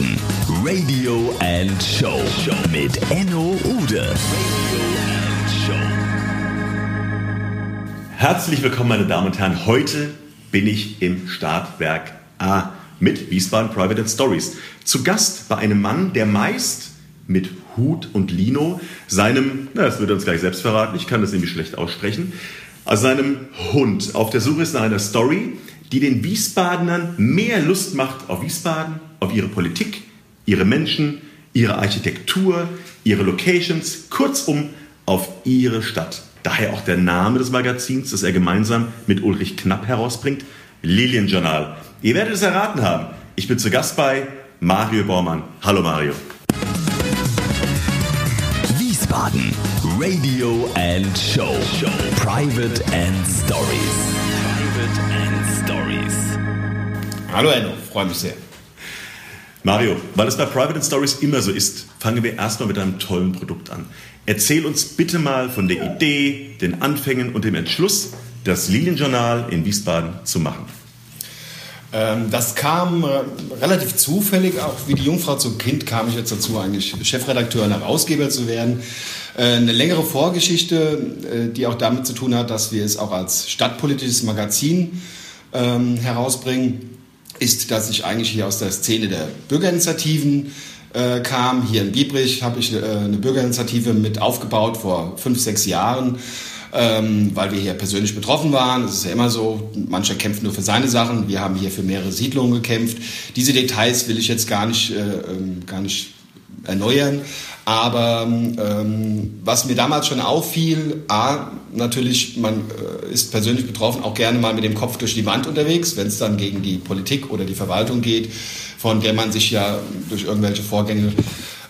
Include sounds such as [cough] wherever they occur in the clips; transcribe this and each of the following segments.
Wiesbaden Radio and Show mit Enno Ude. Herzlich willkommen, meine Damen und Herren. Heute bin ich im Startwerk A mit Wiesbaden Private Stories. Zu Gast bei einem Mann, der meist mit Hut und Lino seinem, na, das wird uns gleich selbst verraten, ich kann das nämlich schlecht aussprechen, also seinem Hund auf der Suche ist nach einer Story, die den Wiesbadenern mehr Lust macht auf Wiesbaden, auf ihre Politik, ihre Menschen, ihre Architektur, ihre Locations, kurzum auf ihre Stadt. Daher auch der Name des Magazins, das er gemeinsam mit Ulrich Knapp herausbringt, Lilienjournal. Ihr werdet es erraten haben. Ich bin zu Gast bei Mario Bormann. Hallo Mario. Wiesbaden Radio and Show. Private and Stories. Private and Stories. Hallo Enno, freue mich sehr. Mario, weil es bei Private Stories immer so ist, fangen wir erstmal mit einem tollen Produkt an. Erzähl uns bitte mal von der Idee, den Anfängen und dem Entschluss, das Lilienjournal in Wiesbaden zu machen. Ähm, das kam äh, relativ zufällig, auch wie die Jungfrau zum Kind kam ich jetzt dazu, eigentlich Chefredakteur und Herausgeber zu werden. Äh, eine längere Vorgeschichte, äh, die auch damit zu tun hat, dass wir es auch als stadtpolitisches Magazin ähm, herausbringen, ist, dass ich eigentlich hier aus der Szene der Bürgerinitiativen äh, kam. Hier in Biebrich habe ich äh, eine Bürgerinitiative mit aufgebaut vor fünf, sechs Jahren ähm, weil wir hier persönlich betroffen waren. Es ist ja immer so, mancher kämpft nur für seine Sachen. Wir haben hier für mehrere Siedlungen gekämpft. Diese Details will ich jetzt gar nicht, äh, ähm, gar nicht erneuern. Aber ähm, was mir damals schon auffiel, a, natürlich, man äh, ist persönlich betroffen, auch gerne mal mit dem Kopf durch die Wand unterwegs, wenn es dann gegen die Politik oder die Verwaltung geht, von der man sich ja durch irgendwelche Vorgänge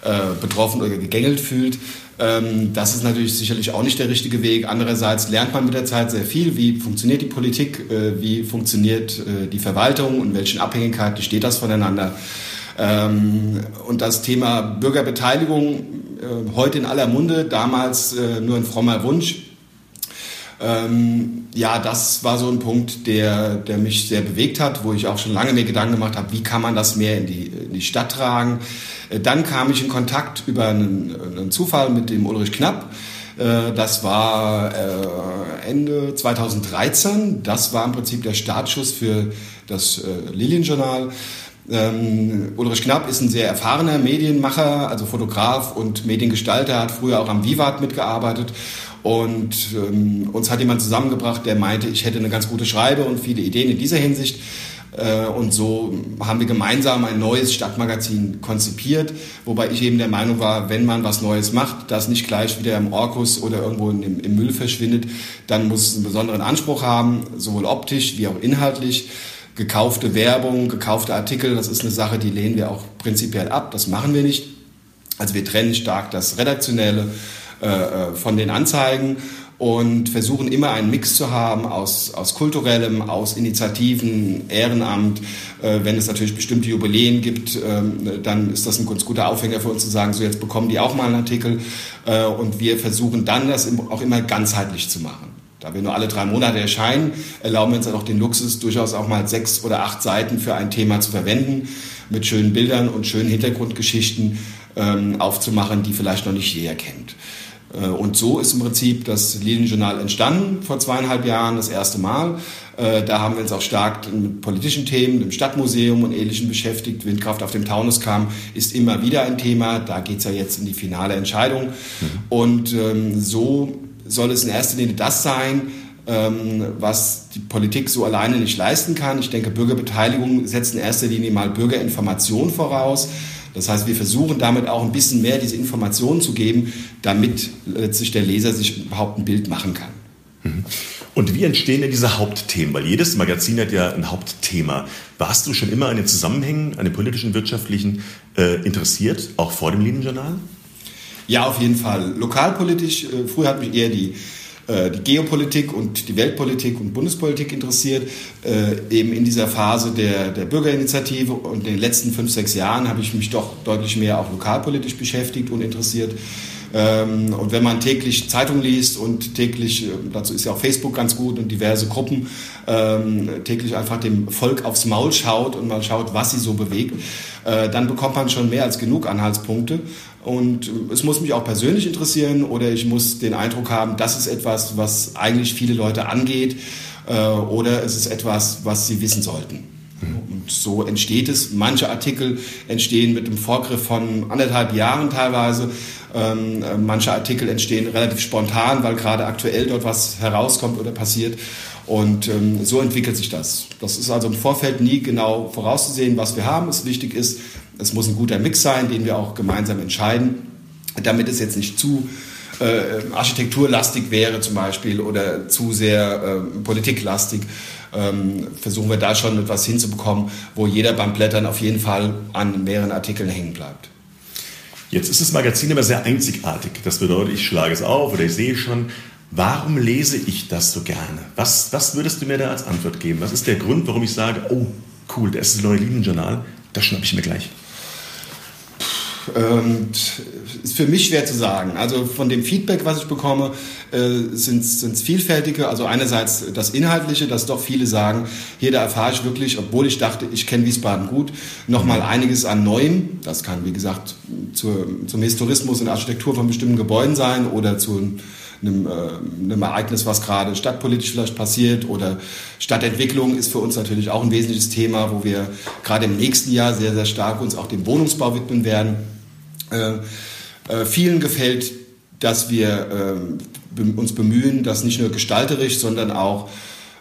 äh, betroffen oder gegängelt fühlt. Ähm, das ist natürlich sicherlich auch nicht der richtige Weg. Andererseits lernt man mit der Zeit sehr viel. Wie funktioniert die Politik? Äh, wie funktioniert äh, die Verwaltung? Und welchen Abhängigkeiten steht das voneinander? Ähm, und das Thema Bürgerbeteiligung äh, heute in aller Munde, damals nur ein frommer Wunsch. Ähm, ja, das war so ein Punkt, der, der mich sehr bewegt hat, wo ich auch schon lange mir Gedanken gemacht habe, wie kann man das mehr in die, in die Stadt tragen. Äh, dann kam ich in Kontakt über einen, einen Zufall mit dem Ulrich Knapp. Äh, das war äh, Ende 2013. Das war im Prinzip der Startschuss für das Lilienjournal. Ähm, Ulrich Knapp ist ein sehr erfahrener Medienmacher, also Fotograf und Mediengestalter, hat früher auch am Vivat mitgearbeitet und ähm, uns hat jemand zusammengebracht, der meinte, ich hätte eine ganz gute Schreibe und viele Ideen in dieser Hinsicht. Äh, und so haben wir gemeinsam ein neues Stadtmagazin konzipiert, wobei ich eben der Meinung war, wenn man was Neues macht, das nicht gleich wieder im Orkus oder irgendwo im, im Müll verschwindet, dann muss es einen besonderen Anspruch haben, sowohl optisch wie auch inhaltlich. Gekaufte Werbung, gekaufte Artikel, das ist eine Sache, die lehnen wir auch prinzipiell ab. Das machen wir nicht. Also wir trennen stark das Redaktionelle äh, äh, von den Anzeigen und versuchen immer einen Mix zu haben aus, aus kulturellem, aus Initiativen, Ehrenamt. Äh, wenn es natürlich bestimmte Jubiläen gibt, ähm, dann ist das ein ganz guter Aufhänger für uns zu sagen, so jetzt bekommen die auch mal einen Artikel. Äh, und wir versuchen dann das auch immer ganzheitlich zu machen. Da wir nur alle drei Monate erscheinen, erlauben wir uns dann auch den Luxus, durchaus auch mal sechs oder acht Seiten für ein Thema zu verwenden, mit schönen Bildern und schönen Hintergrundgeschichten ähm, aufzumachen, die vielleicht noch nicht jeder kennt. Äh, und so ist im Prinzip das Lilienjournal entstanden vor zweieinhalb Jahren, das erste Mal. Äh, da haben wir uns auch stark mit politischen Themen, dem Stadtmuseum und Ähnlichem beschäftigt. Windkraft auf dem Taunus kam, ist immer wieder ein Thema. Da geht es ja jetzt in die finale Entscheidung. Mhm. Und ähm, so soll es in erster Linie das sein, ähm, was die Politik so alleine nicht leisten kann. Ich denke, Bürgerbeteiligung setzt in erster Linie mal Bürgerinformation voraus. Das heißt, wir versuchen damit auch ein bisschen mehr diese Informationen zu geben, damit letztlich der Leser sich überhaupt ein Bild machen kann. Mhm. Und wie entstehen denn diese Hauptthemen? Weil jedes Magazin hat ja ein Hauptthema. Warst du schon immer an den Zusammenhängen, an den politischen, wirtschaftlichen äh, interessiert, auch vor dem Linienjournal? Ja, auf jeden Fall. Lokalpolitisch, äh, früher hat mich eher die äh, die Geopolitik und die Weltpolitik und Bundespolitik interessiert. Äh, eben in dieser Phase der, der Bürgerinitiative und in den letzten fünf, sechs Jahren habe ich mich doch deutlich mehr auch lokalpolitisch beschäftigt und interessiert. Ähm, und wenn man täglich Zeitung liest und täglich, äh, dazu ist ja auch Facebook ganz gut und diverse Gruppen, ähm, täglich einfach dem Volk aufs Maul schaut und mal schaut, was sie so bewegt, äh, dann bekommt man schon mehr als genug Anhaltspunkte. Und äh, es muss mich auch persönlich interessieren oder ich muss den Eindruck haben, das ist etwas, was eigentlich viele Leute angeht oder es ist etwas, was sie wissen sollten. Und so entsteht es. Manche Artikel entstehen mit einem Vorgriff von anderthalb Jahren teilweise. Ähm, äh, manche Artikel entstehen relativ spontan, weil gerade aktuell dort was herauskommt oder passiert. Und ähm, so entwickelt sich das. Das ist also im Vorfeld nie genau vorauszusehen, was wir haben. Es wichtig ist, es muss ein guter Mix sein, den wir auch gemeinsam entscheiden, damit es jetzt nicht zu äh, architekturlastig wäre zum Beispiel oder zu sehr äh, politiklastig. Ähm, versuchen wir da schon etwas hinzubekommen, wo jeder beim Blättern auf jeden Fall an mehreren Artikeln hängen bleibt. Jetzt ist das Magazin aber sehr einzigartig. Das bedeutet, ich schlage es auf oder ich sehe schon, warum lese ich das so gerne? Was, was würdest du mir da als Antwort geben? Was ist der Grund, warum ich sage, oh, cool, das ist das neue Linienjournal, das schnappe ich mir gleich? Ähm, ist für mich schwer zu sagen. Also von dem Feedback, was ich bekomme, äh, sind es vielfältige. Also einerseits das Inhaltliche, dass doch viele sagen, hier da erfahre ich wirklich, obwohl ich dachte, ich kenne Wiesbaden gut, nochmal einiges an Neuem. Das kann, wie gesagt, zur, zum Historismus und Architektur von bestimmten Gebäuden sein oder zu einem, äh, einem Ereignis, was gerade stadtpolitisch vielleicht passiert oder Stadtentwicklung ist für uns natürlich auch ein wesentliches Thema, wo wir gerade im nächsten Jahr sehr, sehr stark uns auch dem Wohnungsbau widmen werden. Äh, äh, vielen gefällt, dass wir äh, uns bemühen, das nicht nur gestalterisch, sondern auch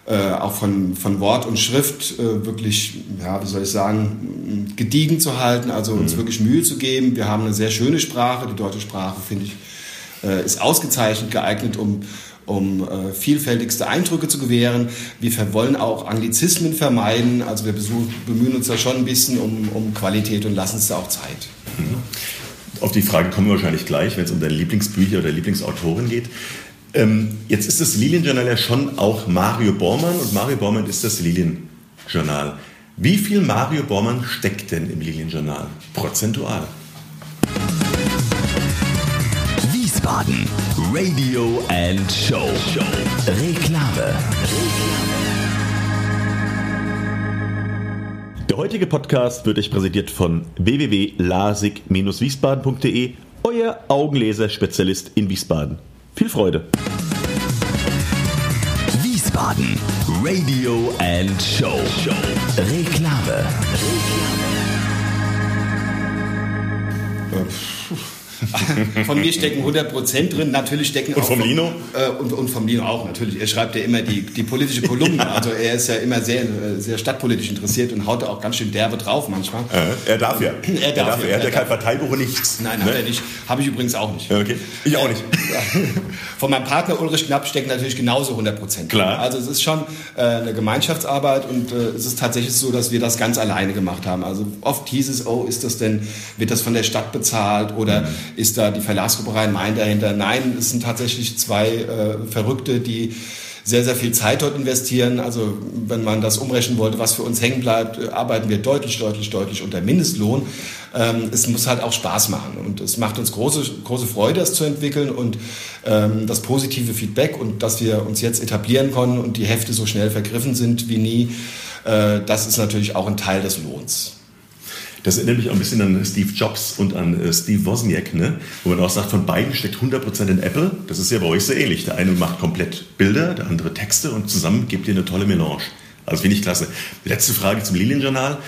äh, auch von, von Wort und Schrift äh, wirklich, ja, wie soll ich sagen, gediegen zu halten, also uns mhm. wirklich Mühe zu geben. Wir haben eine sehr schöne Sprache, die deutsche Sprache, finde ich, äh, ist ausgezeichnet geeignet, um, um äh, vielfältigste Eindrücke zu gewähren. Wir wollen auch Anglizismen vermeiden, also wir bemühen uns da schon ein bisschen um, um Qualität und lassen uns da auch Zeit. Mhm. Auf die Frage kommen wir wahrscheinlich gleich, wenn es um deine Lieblingsbücher oder Lieblingsautoren geht. Ähm, jetzt ist das Lilienjournal ja schon auch Mario Bormann und Mario Bormann ist das Lilienjournal. Wie viel Mario Bormann steckt denn im Lilienjournal prozentual? Wiesbaden Radio and Show Reklame. Der heutige Podcast wird euch präsentiert von www.lasig-wiesbaden.de, euer Augenleser-Spezialist in Wiesbaden. Viel Freude! Wiesbaden Radio and Show Reklame. Reklame. [laughs] von mir stecken 100% drin. Natürlich stecken und auch. Vom Lino? Äh, und, und vom Lino auch, natürlich. Er schreibt ja immer die, die politische Kolumne. Also er ist ja immer sehr, sehr stadtpolitisch interessiert und haut auch ganz schön derbe drauf manchmal. Äh, er darf ja. [laughs] Er, darf er, darf, ja. er hat ja kein Parteibuch und nichts. Nein, ne? hat er nicht. Habe ich übrigens auch nicht. Okay. Ich auch nicht. [laughs] Von meinem Partner Ulrich Knapp stecken natürlich genauso 100%. Klar. Also es ist schon äh, eine Gemeinschaftsarbeit und äh, es ist tatsächlich so, dass wir das ganz alleine gemacht haben. Also oft hieß es, oh, ist das denn, wird das von der Stadt bezahlt oder mhm ist da die Verlagsgruppe Rhein-Main dahinter. Nein, es sind tatsächlich zwei äh, Verrückte, die sehr, sehr viel Zeit dort investieren. Also wenn man das umrechnen wollte, was für uns hängen bleibt, äh, arbeiten wir deutlich, deutlich, deutlich unter Mindestlohn. Ähm, es muss halt auch Spaß machen und es macht uns große, große Freude, das zu entwickeln und ähm, das positive Feedback und dass wir uns jetzt etablieren konnten und die Hefte so schnell vergriffen sind wie nie, äh, das ist natürlich auch ein Teil des Lohns. Das erinnert mich auch ein bisschen an Steve Jobs und an äh, Steve Wozniak, ne? wo man auch sagt, von beiden steckt 100% in Apple. Das ist ja bei euch sehr ähnlich. Der eine macht komplett Bilder, der andere Texte und zusammen gibt ihr eine tolle Melange. Also finde ich klasse. Letzte Frage zum Lilienjournal.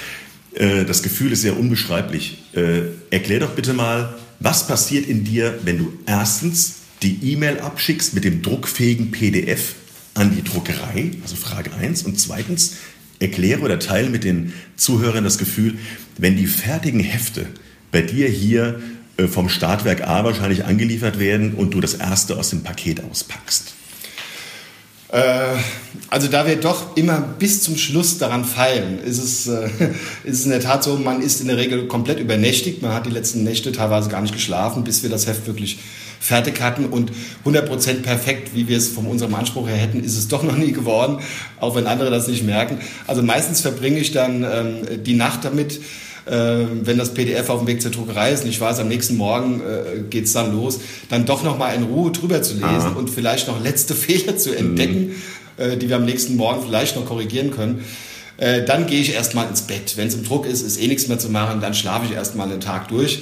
Äh, das Gefühl ist ja unbeschreiblich. Äh, erklär doch bitte mal, was passiert in dir, wenn du erstens die E-Mail abschickst mit dem druckfähigen PDF an die Druckerei, also Frage 1, und zweitens, erkläre oder teile mit den Zuhörern das Gefühl, wenn die fertigen Hefte bei dir hier äh, vom Startwerk A wahrscheinlich angeliefert werden und du das erste aus dem Paket auspackst? Äh, also da wir doch immer bis zum Schluss daran feilen, ist es, äh, [laughs] ist es in der Tat so, man ist in der Regel komplett übernächtigt. Man hat die letzten Nächte teilweise gar nicht geschlafen, bis wir das Heft wirklich fertig hatten. Und 100% perfekt, wie wir es von unserem Anspruch her hätten, ist es doch noch nie geworden, auch wenn andere das nicht merken. Also meistens verbringe ich dann ähm, die Nacht damit, äh, wenn das PDF auf dem Weg zur Druckerei ist und ich weiß, am nächsten Morgen äh, geht es dann los, dann doch nochmal in Ruhe drüber zu lesen Aha. und vielleicht noch letzte [laughs] Fehler zu entdecken, mhm. äh, die wir am nächsten Morgen vielleicht noch korrigieren können. Äh, dann gehe ich erstmal ins Bett. Wenn es im Druck ist, ist eh nichts mehr zu machen, dann schlafe ich erstmal den Tag durch.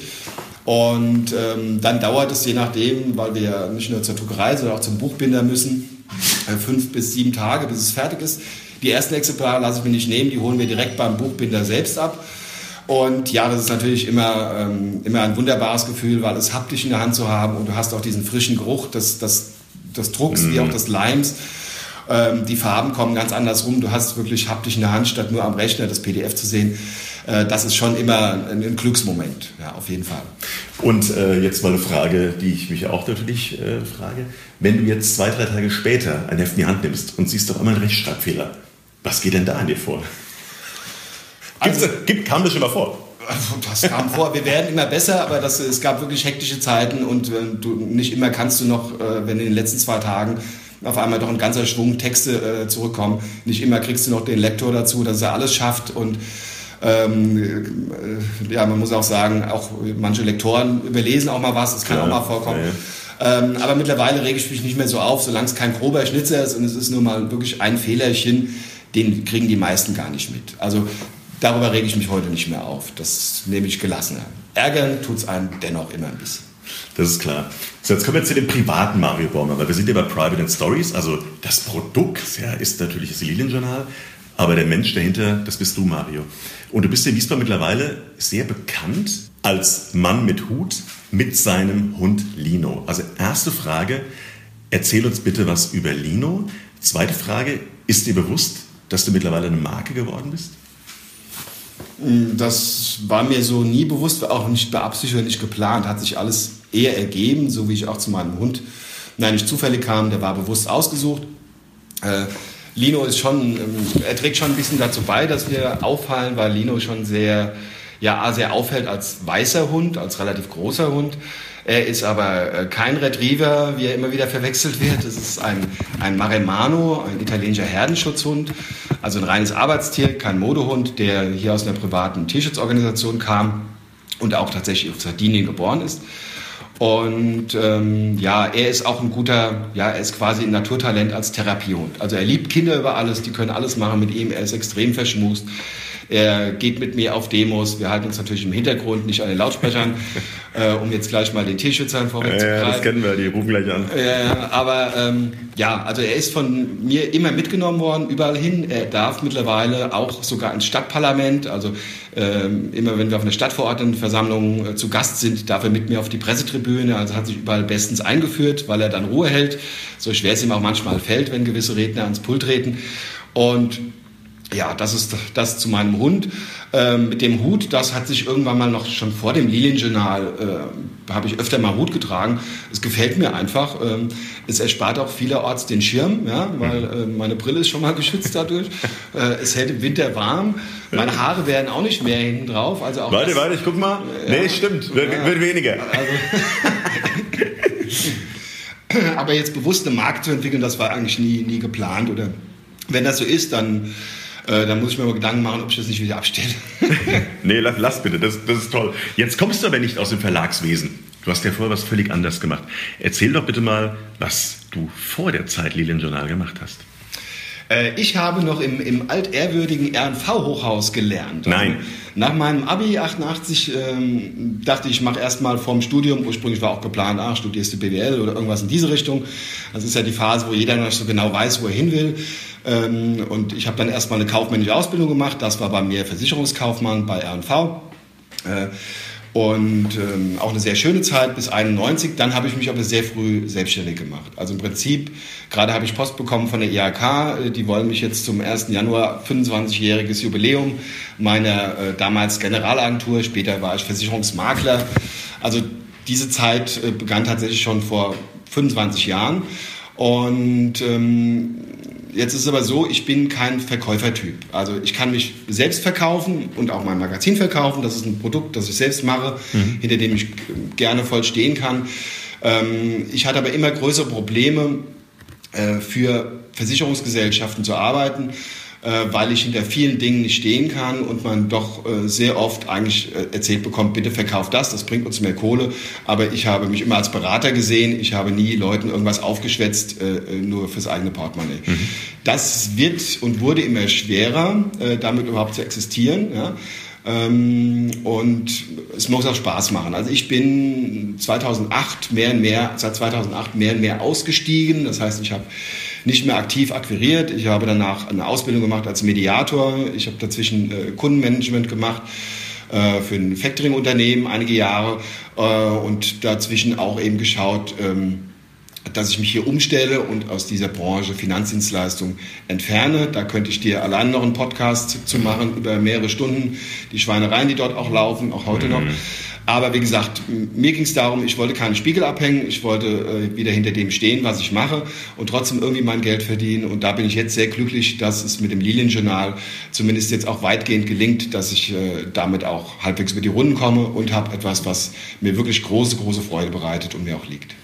Und ähm, dann dauert es je nachdem, weil wir ja nicht nur zur Druckerei, sondern auch zum Buchbinder müssen, äh, fünf bis sieben Tage, bis es fertig ist. Die ersten Exemplare lasse ich mir nicht nehmen, die holen wir direkt beim Buchbinder selbst ab. Und ja, das ist natürlich immer, ähm, immer ein wunderbares Gefühl, weil es haptisch in der Hand zu haben und du hast auch diesen frischen Geruch des, des, des Drucks mm. wie auch des Limes. Ähm, die Farben kommen ganz anders rum. Du hast wirklich haptisch in der Hand, statt nur am Rechner das PDF zu sehen. Äh, das ist schon immer ein, ein, Glücksmoment, ja, auf jeden Fall. Und äh, jetzt mal eine Frage, die ich mich auch natürlich äh, frage. Wenn du jetzt zwei, drei Tage später ein Heft in die Hand nimmst und siehst doch einmal einen Rechtschreibfehler, was geht denn da an dir vor? Also, gibt, kam das schon mal vor? Das kam vor. Wir werden immer besser, aber das, es gab wirklich hektische Zeiten und äh, du, nicht immer kannst du noch, äh, wenn in den letzten zwei Tagen auf einmal doch ein ganzer Schwung Texte zurückkommen. Nicht immer kriegst du noch den Lektor dazu, dass er alles schafft und ähm, äh, ja, man muss auch sagen, auch manche Lektoren überlesen auch mal was, das kann ja, auch mal vorkommen. Ja. Ähm, aber mittlerweile rege ich mich nicht mehr so auf, solange es kein grober Schnitzer ist und es ist nur mal wirklich ein Fehlerchen, den kriegen die meisten gar nicht mit. Also darüber rege ich mich heute nicht mehr auf. Das nehme ich gelassener. Ärgern tut es einem dennoch immer ein bisschen. Das ist klar. So, jetzt kommen wir zu dem privaten Mario Baumer, weil wir sind ja bei Private and Stories. Also das Produkt ja, ist natürlich das Lilienjournal, aber der Mensch dahinter, das bist du, Mario. Und du bist in Wiesbaden mittlerweile sehr bekannt als Mann mit Hut mit seinem Hund Lino. Also erste Frage, erzähl uns bitte was über Lino. Zweite Frage, ist dir bewusst, dass du mittlerweile eine Marke geworden bist? Das war mir so nie bewusst, auch nicht beabsichtigt, nicht geplant. Hat sich alles eher ergeben, so wie ich auch zu meinem Hund, nein, nicht zufällig kam, der war bewusst ausgesucht. Lino ist schon, er trägt schon ein bisschen dazu bei, dass wir auffallen, weil Lino schon sehr, ja, sehr auffällt als weißer Hund, als relativ großer Hund. Er ist aber äh, kein Retriever, wie er immer wieder verwechselt wird. Es ist ein, ein Maremano, ein italienischer Herdenschutzhund, also ein reines Arbeitstier, kein Modehund, der hier aus einer privaten Tierschutzorganisation kam und auch tatsächlich auf Sardinien geboren ist. Und ähm, ja, er ist auch ein guter, ja, er ist quasi ein Naturtalent als Therapiehund. Also er liebt Kinder über alles, die können alles machen mit ihm, er ist extrem verschmust. Er geht mit mir auf Demos. Wir halten uns natürlich im Hintergrund, nicht an den Lautsprechern, [laughs] äh, um jetzt gleich mal den Tierschützern vorwegzugreifen. Ja, das kennen wir, die rufen gleich an. Äh, aber ähm, ja, also er ist von mir immer mitgenommen worden, überall hin. Er darf mittlerweile auch sogar ins Stadtparlament, also ähm, immer wenn wir auf einer Stadtverordnetenversammlung äh, zu Gast sind, darf er mit mir auf die Pressetribüne. Also hat sich überall bestens eingeführt, weil er dann Ruhe hält. So schwer es ihm auch manchmal fällt, wenn gewisse Redner ans Pult treten. Und ja, das ist das zu meinem Hund. Ähm, mit dem Hut, das hat sich irgendwann mal noch schon vor dem Lilienjournal, äh, habe ich öfter mal Hut getragen. Es gefällt mir einfach. Ähm, es erspart auch vielerorts den Schirm, ja, weil äh, meine Brille ist schon mal geschützt dadurch. [laughs] äh, es hält im Winter warm. Meine Haare werden auch nicht mehr hinten drauf. Also auch warte, das, warte, ich guck mal. Ja, nee, stimmt. Wird, ja, wird weniger. Also, [laughs] aber jetzt bewusst eine Marke zu entwickeln, das war eigentlich nie, nie geplant. Oder wenn das so ist, dann äh, dann muss ich mir mal Gedanken machen, ob ich das nicht wieder abstelle. [laughs] nee, lass, lass bitte, das, das ist toll. Jetzt kommst du aber nicht aus dem Verlagswesen. Du hast ja vorher was völlig anders gemacht. Erzähl doch bitte mal, was du vor der Zeit Lilienjournal gemacht hast. Äh, ich habe noch im, im altehrwürdigen RNV-Hochhaus gelernt. Nein. Nach meinem Abi 88 ähm, dachte ich, ich mache erstmal vorm Studium, ursprünglich war auch geplant, ah, studierst du BWL oder irgendwas in diese Richtung. Das ist ja die Phase, wo jeder noch so genau weiß, wo er hin will. Ähm, und ich habe dann erstmal eine kaufmännische Ausbildung gemacht. Das war bei mir Versicherungskaufmann bei RNV. Äh, und ähm, auch eine sehr schöne Zeit bis 91. Dann habe ich mich aber sehr früh selbstständig gemacht. Also im Prinzip, gerade habe ich Post bekommen von der IHK, äh, die wollen mich jetzt zum 1. Januar 25-jähriges Jubiläum meiner äh, damals Generalagentur, später war ich Versicherungsmakler. Also diese Zeit äh, begann tatsächlich schon vor 25 Jahren. Und ähm, Jetzt ist es aber so, ich bin kein Verkäufertyp. Also ich kann mich selbst verkaufen und auch mein Magazin verkaufen. Das ist ein Produkt, das ich selbst mache, mhm. hinter dem ich gerne voll stehen kann. Ähm, ich hatte aber immer größere Probleme, äh, für Versicherungsgesellschaften zu arbeiten, weil ich hinter vielen Dingen nicht stehen kann und man doch äh, sehr oft eigentlich äh, erzählt bekommt, bitte verkauft das, das bringt uns mehr Kohle. Aber ich habe mich immer als Berater gesehen, ich habe nie Leuten irgendwas aufgeschwätzt, nur fürs eigene Portemonnaie. Mhm. Das wird und wurde immer schwerer, damit überhaupt zu existieren. Ja. Ähm, und es muss auch Spaß machen. Also ich bin 2008 mehr und mehr, seit 2008 mehr und mehr ausgestiegen. Das heißt, ich habe nicht mehr aktiv akquiriert. Ich habe danach eine Ausbildung gemacht als Mediator. Ich habe dazwischen äh, Kundenmanagement gemacht äh, für ein Factoring-Unternehmen einige Jahre äh, und dazwischen auch eben geschaut, ähm, dass ich mich hier umstelle und aus dieser Branche Finanzdienstleistung entferne. Da könnte ich dir allein noch einen Podcast zu machen über mehrere Stunden, die Schweinereien, die dort auch laufen, auch heute mhm. noch. Aber wie gesagt, mir ging es darum, ich wollte keinen Spiegel abhängen, ich wollte äh, wieder hinter dem stehen, was ich mache und trotzdem irgendwie mein Geld verdienen. Und da bin ich jetzt sehr glücklich, dass es mit dem Lilienjournal zumindest jetzt auch weitgehend gelingt, dass ich äh, damit auch halbwegs über die Runden komme und habe etwas, was mir wirklich große, große Freude bereitet und mir auch liegt.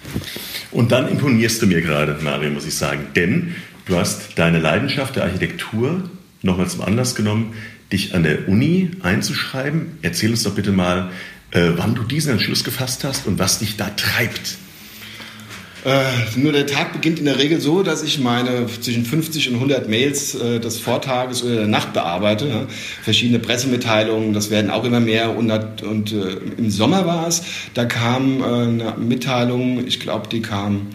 Und dann imponierst du mir gerade, Mario, muss ich sagen. Denn du hast deine Leidenschaft der Architektur nochmal zum Anlass genommen, dich an der Uni einzuschreiben. Erzähl uns doch bitte mal, äh, wann du diesen Entschluss gefasst hast und was dich da treibt. Äh, nur der Tag beginnt in der Regel so, dass ich meine zwischen 50 und 100 Mails äh, des Vortages oder der Nacht bearbeite. Ja. Verschiedene Pressemitteilungen, das werden auch immer mehr. Und, und äh, im Sommer war es, da kam äh, eine Mitteilung, ich glaube, die kam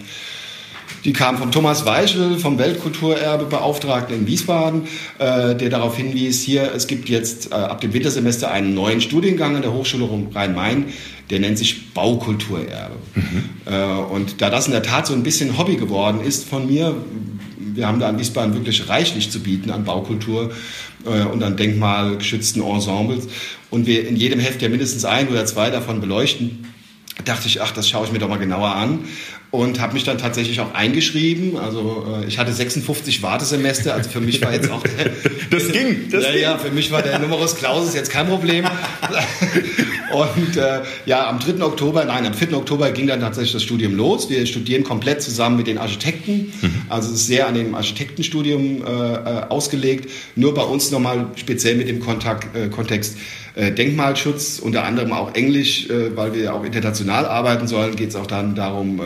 die kam von Thomas Weichel, vom Weltkulturerbebeauftragten in Wiesbaden, äh, der darauf hinwies, hier, es gibt jetzt äh, ab dem Wintersemester einen neuen Studiengang an der Hochschule Rhein-Main, der nennt sich Baukulturerbe. Mhm. Äh, und da das in der Tat so ein bisschen Hobby geworden ist von mir, wir haben da in Wiesbaden wirklich reichlich zu bieten an Baukultur äh, und an denkmalgeschützten Ensembles und wir in jedem Heft ja mindestens ein oder zwei davon beleuchten, dachte ich, ach, das schaue ich mir doch mal genauer an und habe mich dann tatsächlich auch eingeschrieben. Also äh, ich hatte 56 Wartesemester, also für mich war jetzt auch der, [laughs] das ging, das ja, ging. ja, für mich war der Numerus Clausus jetzt kein Problem. [laughs] und äh, ja, am 3. Oktober, nein, am 4. Oktober ging dann tatsächlich das Studium los. Wir studieren komplett zusammen mit den Architekten, mhm. also es ist sehr an dem Architektenstudium äh, äh ausgelegt. Nur bei uns nochmal speziell mit dem Kontakt, äh, Kontext äh, Denkmalschutz, unter anderem auch Englisch, äh, weil wir auch international arbeiten sollen, geht es auch dann darum,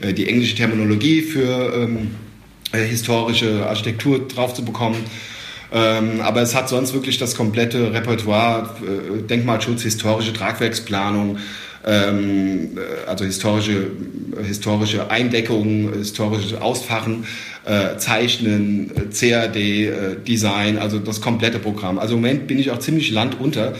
äh, die englische Terminologie für ähm, historische Architektur drauf zu bekommen. Ähm, aber es hat sonst wirklich das komplette Repertoire, Denkmalschutz, historische Tragwerksplanung, ähm, also historische, historische Eindeckungen, historische Ausfachen, äh, Zeichnen, äh, CAD, äh, Design, also das komplette Programm. Also im Moment bin ich auch ziemlich landunter.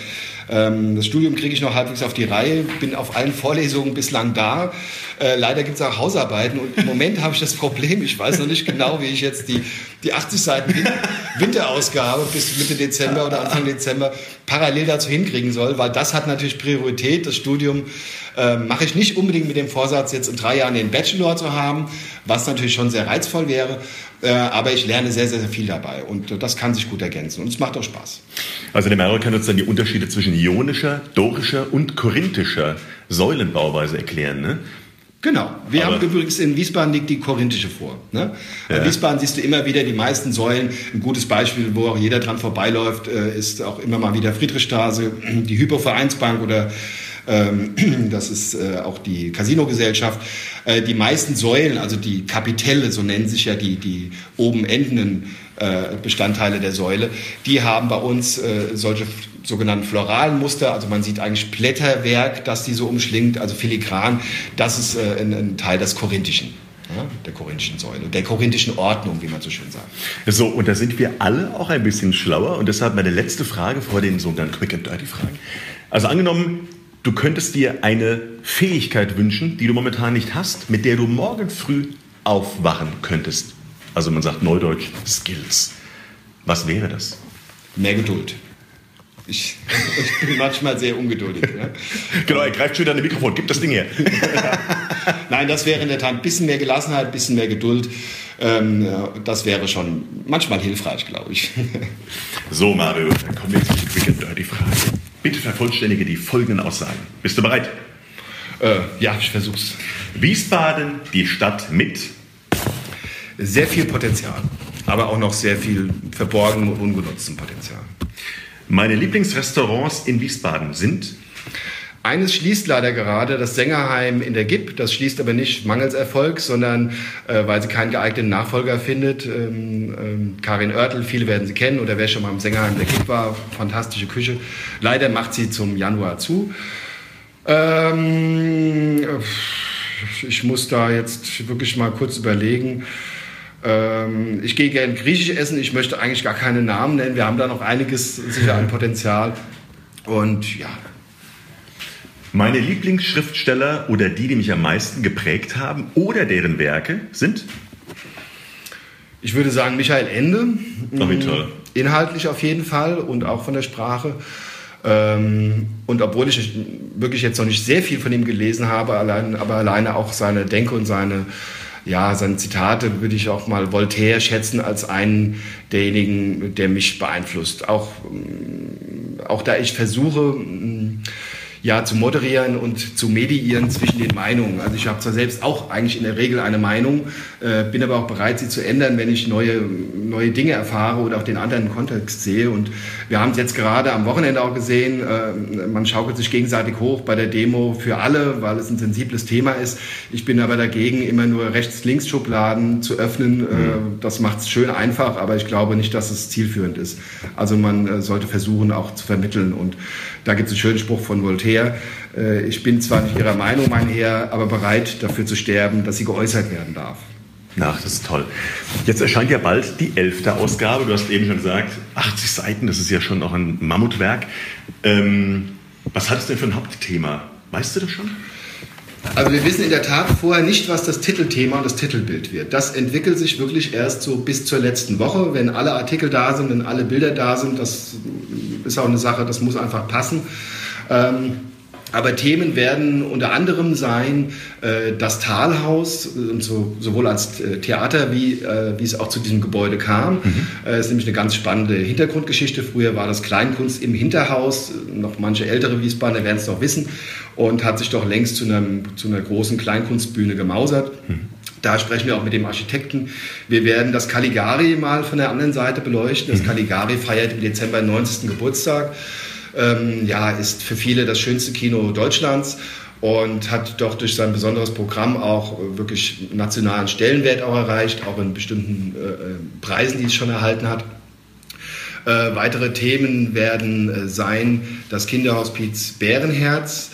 Ähm, das Studium kriege ich noch halbwegs auf die Reihe, bin auf allen Vorlesungen bislang da. Äh, leider gibt es auch Hausarbeiten und im Moment habe ich das Problem, ich weiß noch nicht genau, wie ich jetzt die, die 80 Seiten Winterausgabe bis Mitte Dezember oder Anfang Dezember parallel dazu hinkriegen soll, weil das hat natürlich Priorität. Das Studium äh, mache ich nicht unbedingt mit dem Vorsatz, jetzt in drei Jahren den Bachelor zu haben, was natürlich schon sehr reizvoll wäre. Äh, aber ich lerne sehr, sehr, sehr viel dabei und das kann sich gut ergänzen und es macht auch Spaß. Also der Mario kann uns dann die Unterschiede zwischen ionischer, dorischer und korinthischer Säulenbauweise erklären. Ne? Genau. Wir Aber haben übrigens in Wiesbaden liegt die korinthische vor. Ne? Ja. In Wiesbaden siehst du immer wieder die meisten Säulen. Ein gutes Beispiel, wo auch jeder dran vorbeiläuft, äh, ist auch immer mal wieder Friedrichstraße, die Hypovereinsbank oder [clears throat] das ist äh, auch die Casino-Gesellschaft. Äh, die meisten Säulen, also die Kapitelle, so nennen sich ja die, die oben endenden äh, Bestandteile der Säule, die haben bei uns solche sogenannten floralen Muster. Also man sieht eigentlich Blätterwerk, das die so umschlingt, also filigran. Das ist ein, Teil des Korinthischen. Der korinthischen Säule, der korinthischen Ordnung, wie man so schön sagt. So, und da sind wir alle auch ein bisschen schlauer. Und deshalb meine letzte Frage vor den sogenannten Quick and Dirty Fragen. Also angenommen, Du könntest dir eine Fähigkeit wünschen, die du momentan nicht hast, mit der du morgen früh aufwachen könntest. Also man sagt neudeutsch Skills. Was wäre das? Mehr Geduld. Ich, ich bin manchmal sehr ungeduldig. Ja. [laughs] Genau, er greift wieder an den Mikrofon. Gib das Ding her. [laughs] Nein, das wäre in der Tat ein bisschen mehr Gelassenheit, ein bisschen mehr Geduld. Ähm, das wäre schon manchmal hilfreich, glaube ich. [laughs] So, Mario, dann kommen wir jetzt zu and Dirty Fragen. Bitte vervollständige die folgenden Aussagen. Bist du bereit? Äh, ja, ich versuch's. Wiesbaden, die Stadt mit sehr viel Potenzial. aber auch noch sehr viel verborgenem und ungenutztem Potenzial. Meine Lieblingsrestaurants in Wiesbaden sind eines schließt leider gerade das Sängerheim in der GIP. Das schließt aber nicht mangels Erfolg, sondern äh, weil sie keinen geeigneten Nachfolger findet. Ähm, ähm, Karin Oertel, viele werden sie kennen oder wer schon mal im Sängerheim der GIP war, fantastische Küche. Leider macht sie zum Januar zu. Ähm, ich muss da jetzt wirklich mal kurz überlegen. Ähm, ich gehe gerne griechisch essen. Ich möchte eigentlich gar keine Namen nennen. Wir haben da noch einiges sicher an Potenzial. Und ja, meine Lieblingsschriftsteller oder die, die mich am meisten geprägt haben oder deren Werke sind? Ich würde sagen Michael Ende. Ach, wie toll. Inhaltlich auf jeden Fall und auch von der Sprache. Ähm, und obwohl ich wirklich jetzt noch nicht sehr viel von ihm gelesen habe, allein, aber alleine auch seine Denke und seine, ja, seine Zitate würde ich auch mal Voltaire schätzen als einen derjenigen, der mich beeinflusst. Auch, auch da ich versuche, ja, zu moderieren und zu mediieren zwischen den Meinungen. Also ich habe zwar selbst auch eigentlich in der Regel eine Meinung, äh, bin aber auch bereit, sie zu ändern, wenn ich neue, neue Dinge erfahre oder auch den anderen Kontext sehe. Und wir haben es jetzt gerade am Wochenende auch gesehen, äh, man schaukelt sich gegenseitig hoch bei der Demo für alle, weil es ein sensibles Thema ist. Ich bin aber dagegen, immer nur Rechts-Links-Schubladen zu öffnen. Äh, mhm. das macht es schön einfach, aber ich glaube nicht, dass es zielführend ist. Also man äh, sollte versuchen, auch zu vermitteln. Und da gibt es einen schönen Spruch von Voltaire, her. Äh, ich bin zwar nicht Ihrer Meinung, mein Herr, aber bereit dafür zu sterben, dass sie geäußert werden darf. Ach, das ist toll. Jetzt erscheint ja bald die elfte Ausgabe. Du hast eben schon gesagt, 80 Seiten, das ist ja schon auch ein Mammutwerk. Ähm, was hat es denn für ein Hauptthema? Weißt du das schon? Also wir wissen in der Tat vorher nicht, was das Titelthema und das Titelbild wird. Das entwickelt sich wirklich erst so bis zur letzten Woche, wenn alle Artikel da sind, wenn alle Bilder da sind. Das ist auch eine Sache, das muss einfach passen. Ähm, aber Themen werden unter anderem sein äh, das Talhaus, äh, so, sowohl als äh, Theater wie, wie es auch zu diesem Gebäude kam. Mhm. Äh, ist nämlich eine ganz spannende Hintergrundgeschichte. Früher war das Kleinkunst im Hinterhaus, noch manche ältere Wiesbadener werden es noch wissen, und hat sich doch längst zu, einem, zu einer großen Kleinkunstbühne gemausert. Mhm. Da sprechen wir auch mit dem Architekten. Wir werden das Caligari mal von der anderen Seite beleuchten. Das mhm. Caligari feiert im Dezember 90. Geburtstag ähm, ja, ist für viele das schönste Kino Deutschlands und hat doch durch sein besonderes Programm auch äh, wirklich nationalen Stellenwert auch erreicht, auch in bestimmten äh, äh, Preisen, die es schon erhalten hat. Äh, weitere Themen werden äh, sein das Kinderhospiz Bärenherz.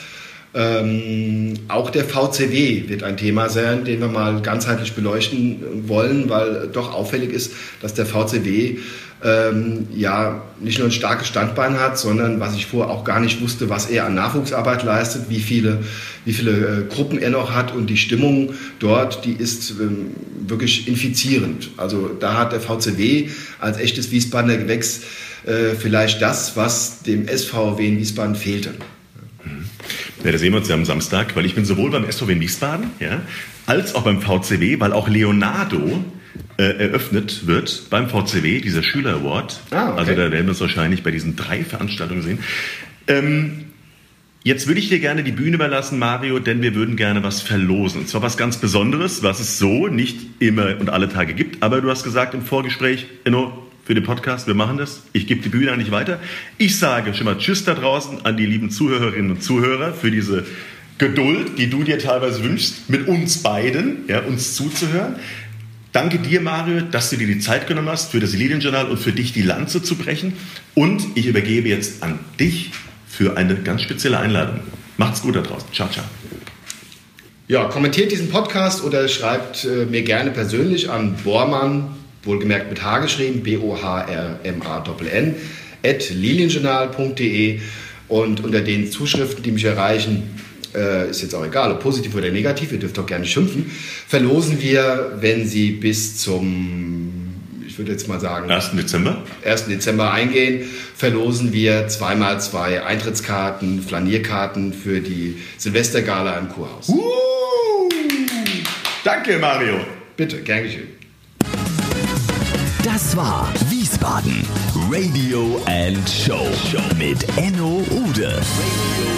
Ähm, auch der VCW wird ein Thema sein, den wir mal ganzheitlich beleuchten wollen, weil doch auffällig ist, dass der VCW ähm, ja nicht nur ein starkes Standbein hat, sondern was ich vorher auch gar nicht wusste, was er an Nachwuchsarbeit leistet, wie viele, wie viele äh, Gruppen er noch hat und die Stimmung dort, die ist ähm, wirklich infizierend. Also da hat der VCW als echtes Wiesbadener Gewächs äh, vielleicht das, was dem SVW in Wiesbaden fehlte. Ja, da sehen wir uns ja am Samstag, weil ich bin sowohl beim SVW in Wiesbaden ja, als auch beim VCW, weil auch Leonardo eröffnet wird beim VCW, dieser Schüler Award. Ah, okay. Also da werden wir es wahrscheinlich bei diesen drei Veranstaltungen sehen. Ähm, jetzt würde ich dir gerne die Bühne überlassen, Mario, denn wir würden gerne was verlosen. Und zwar was ganz Besonderes, was es so nicht immer und alle Tage gibt. Aber du hast gesagt im Vorgespräch, Enno, für den Podcast, wir machen das. Ich gebe die Bühne dich weiter. Ich sage schon mal Tschüss da draußen an die lieben Zuhörerinnen und Zuhörer für diese Geduld, die du dir teilweise wünschst, mit uns beiden, ja, uns zuzuhören. Danke dir, Mario, dass du dir die Zeit genommen hast, für das Lilienjournal und für dich die Lanze zu brechen. Und ich übergebe jetzt an dich für eine ganz spezielle Einladung. Macht's gut da draußen. Ciao, ciao. Ja, kommentiert diesen Podcast oder schreibt äh, mir gerne persönlich an Bormann, wohlgemerkt mit H geschrieben, B-O-H-R-M-A-N-N, at lilienjournal.de und unter den Zuschriften, die mich erreichen, äh, ist jetzt auch egal, ob positiv oder negativ, ihr dürft auch gerne schimpfen, verlosen wir, wenn Sie bis zum, ich würde jetzt mal sagen, 1. Dezember, 1. Dezember eingehen, verlosen wir zweimal zwei Eintrittskarten, Flanierkarten für die Silvestergala im Kurhaus. Uh, danke, Mario. Bitte, gern geschehen. Das war Wiesbaden Radio and Show mit Enno Ude. Radio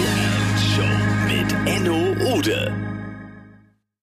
Enno Ude.